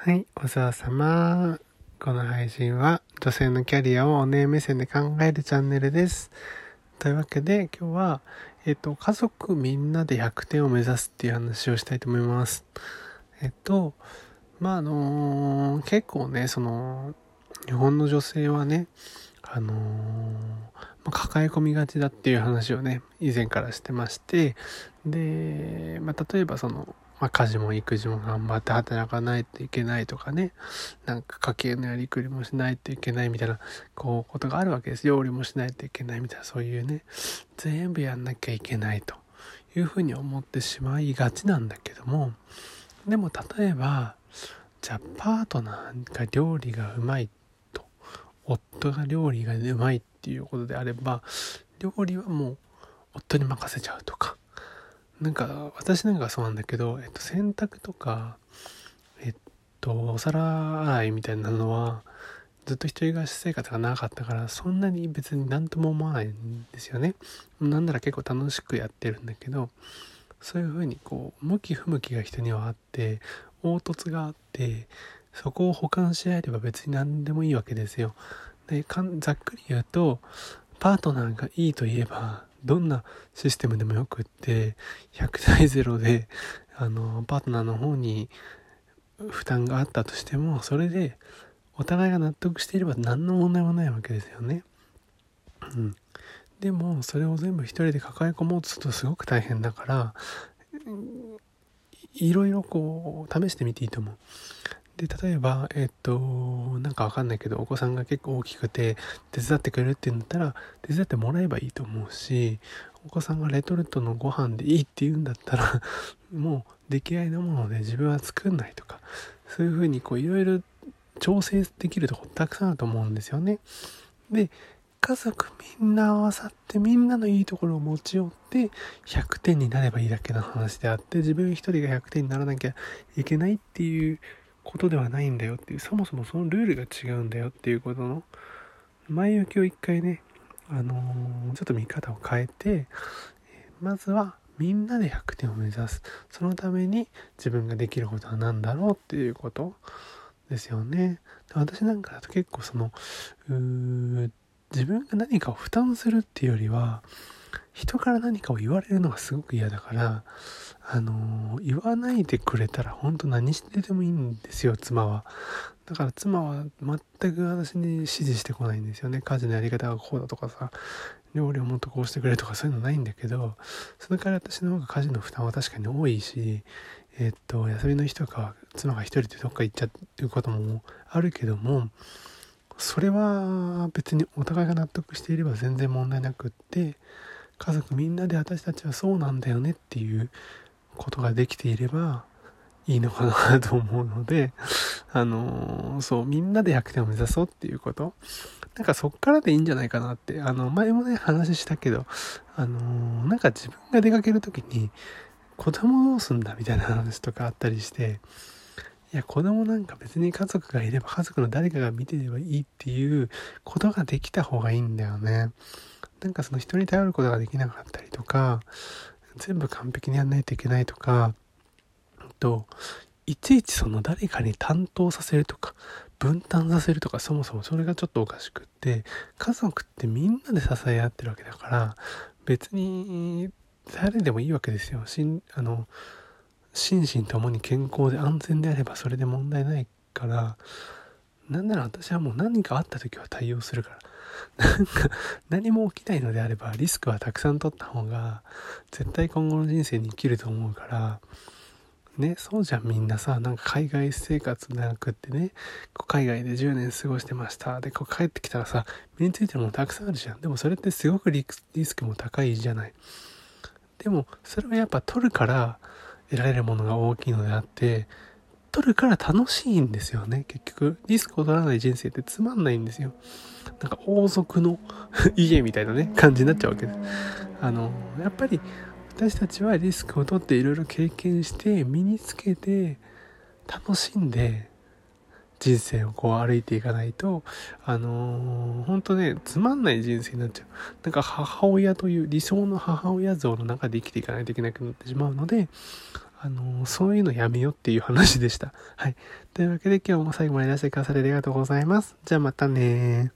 はい、お世話様。この配信は女性のキャリアをお姉目線で考えるチャンネルです。というわけで今日は、えっと、家族みんなで100点を目指すっていう話をしたいと思います。えっと、まあ、あのー、結構ね、その、日本の女性はね、あのー、ま抱え込みがちだっていう話をね、以前からしてまして、で、まあ、例えばその、まあ、家事も育児も頑張って働かないといけないとかね、なんか家計のやりくりもしないといけないみたいな、こう、ことがあるわけです。料理もしないといけないみたいな、そういうね、全部やんなきゃいけないというふうに思ってしまいがちなんだけども、でも例えば、じゃあパートナーが料理がうまいと、夫が料理がうまいっていうことであれば、料理はもう夫に任せちゃうとか、なんか私なんかそうなんだけど、えっと、洗濯とかえっとお皿洗いみたいなのはずっと一人暮らし生活が長かったからそんなに別に何とも思わないんですよね。なんなら結構楽しくやってるんだけどそういうふうにこう向き不向きが人にはあって凹凸があってそこを補完し合えれば別に何でもいいわけですよ。でざっくり言うとパートナーがいいといえばどんなシステムでもよくって100対0であのパートナーの方に負担があったとしてもそれでお互いが納得していれば何の問題もないわけですよね。うん、でもそれを全部一人で抱え込もうとするとすごく大変だからいろいろこう試してみていいと思う。で、例えば、えっと、なんかわかんないけど、お子さんが結構大きくて、手伝ってくれるって言うんだったら、手伝ってもらえばいいと思うし、お子さんがレトルトのご飯でいいって言うんだったら、もう出来合いのもので自分は作んないとか、そういうふうにこういろいろ調整できるとこたくさんあると思うんですよね。で、家族みんな合わさってみんなのいいところを持ち寄って100点になればいいだけの話であって自分一人が100点にならなきゃいけないっていうことではないんだよっていうそもそもそのルールが違うんだよっていうことの前置きを一回ねあのー、ちょっと見方を変えてまずはみんなで100点を目指す。そのために自分ができることは何だろうっていうことですよね。私なんかだと結構その自分が何かを負担するっていうよりは人から何かを言われるのがすごく嫌だからあの言わないでくれたら本当何しててもいいんですよ妻は。だから妻は全く私に指示してこないんですよね。家事のやり方がこうだとかさ料理をもっとこうしてくれとかそういうのないんだけどその代わり私の方が家事の負担は確かに多いしえっと休みの日とかは妻が一人でどっか行っちゃうということもあるけどもそれは別にお互いが納得していれば全然問題なくって家族みんなで私たちはそうなんだよねっていうことができていればいいのかなと思うので、あのー、そう、みんなで100点を目指そうっていうこと。なんかそっからでいいんじゃないかなって、あの、前もね、話したけど、あのー、なんか自分が出かける時に、子供どうすんだみたいな話とかあったりして、いや、子供なんか別に家族がいれば家族の誰かが見てればいいっていうことができた方がいいんだよね。なんかその人に頼ることができなかったりとか、全部完璧にやんないといけないとか、と、いちいちその誰かに担当させるとか、分担させるとか、そもそもそれがちょっとおかしくって、家族ってみんなで支え合ってるわけだから、別に誰でもいいわけですよ。しんあの心身ともに健康で安全であればそれで問題ないから、なんなら私はもう何かあった時は対応するから。なんか何も起きないのであればリスクはたくさん取った方が絶対今後の人生に生きると思うからねそうじゃんみんなさなんか海外生活なくってね海外で10年過ごしてました。でこう帰ってきたらさ身についてるものたくさんあるじゃん。でもそれってすごくリスクも高いじゃない。でもそれはやっぱ取るから得られるものが大きいのであって取るから楽しいんですよね結局リスクを取らない人生ってつまんないんですよなんか王族の 家みたいなね、感じになっちゃうわけです。あの、やっぱり私たちはリスクを取っていろいろ経験して身につけて楽しんで人生をこう歩いていかないと、あのー、本当ね、つまんない人生になっちゃう。なんか母親という理想の母親像の中で生きていかないといけなくなってしまうので、あの、そういうのやめようっていう話でした。はい。というわけで今日も最後までいらしてくださりありがとうございます。じゃあまたね